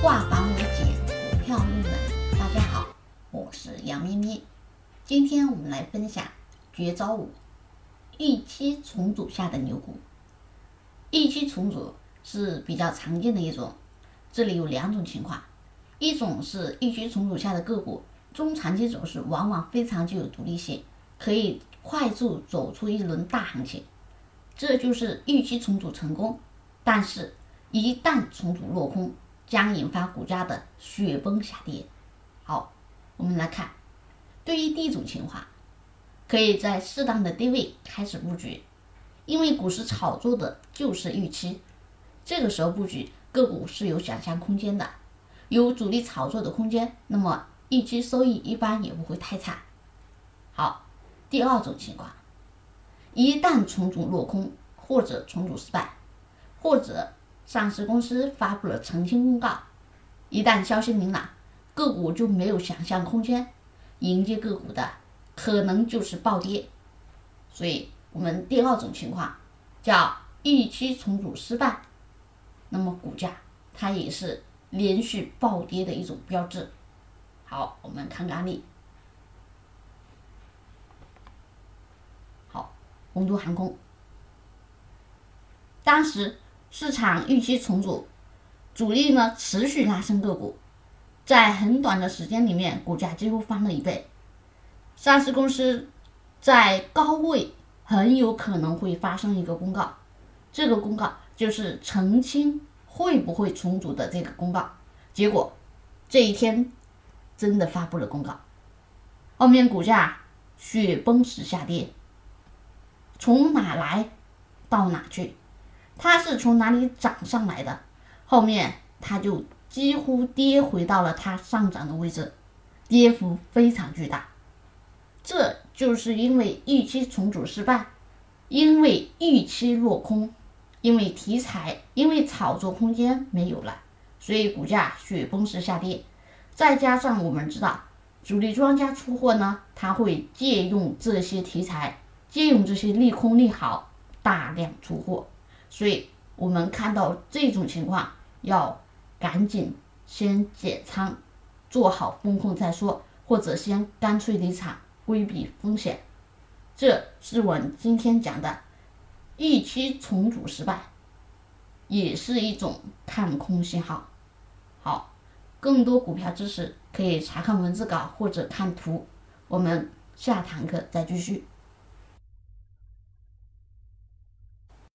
化繁为简，股票入门。大家好，我是杨咩咩。今天我们来分享绝招五：预期重组下的牛股。预期重组是比较常见的一种，这里有两种情况：一种是预期重组下的个股中长期走势往往非常具有独立性，可以快速走出一轮大行情，这就是预期重组成功。但是，一旦重组落空，将引发股价的雪崩下跌。好，我们来看，对于第一种情况，可以在适当的低位开始布局，因为股市炒作的就是预期，这个时候布局个股是有想象空间的，有主力炒作的空间，那么预期收益一般也不会太差。好，第二种情况，一旦重组落空或者重组失败，或者上市公司发布了澄清公告，一旦消息明朗，个股就没有想象空间，迎接个股的可能就是暴跌。所以，我们第二种情况叫预期重组失败，那么股价它也是连续暴跌的一种标志。好，我们看个案例。好，洪都航空，当时。市场预期重组，主力呢持续拉升个股，在很短的时间里面，股价几乎翻了一倍。上市公司在高位很有可能会发生一个公告，这个公告就是澄清会不会重组的这个公告。结果这一天真的发布了公告，后面股价雪崩式下跌，从哪来到哪去。它是从哪里涨上来的？后面它就几乎跌回到了它上涨的位置，跌幅非常巨大。这就是因为预期重组失败，因为预期落空，因为题材，因为炒作空间没有了，所以股价雪崩式下跌。再加上我们知道，主力庄家出货呢，他会借用这些题材，借用这些利空利好，大量出货。所以，我们看到这种情况，要赶紧先减仓，做好风控再说，或者先干脆离场，规避风险。这是我们今天讲的预期重组失败，也是一种看空信号。好，更多股票知识可以查看文字稿或者看图。我们下堂课再继续。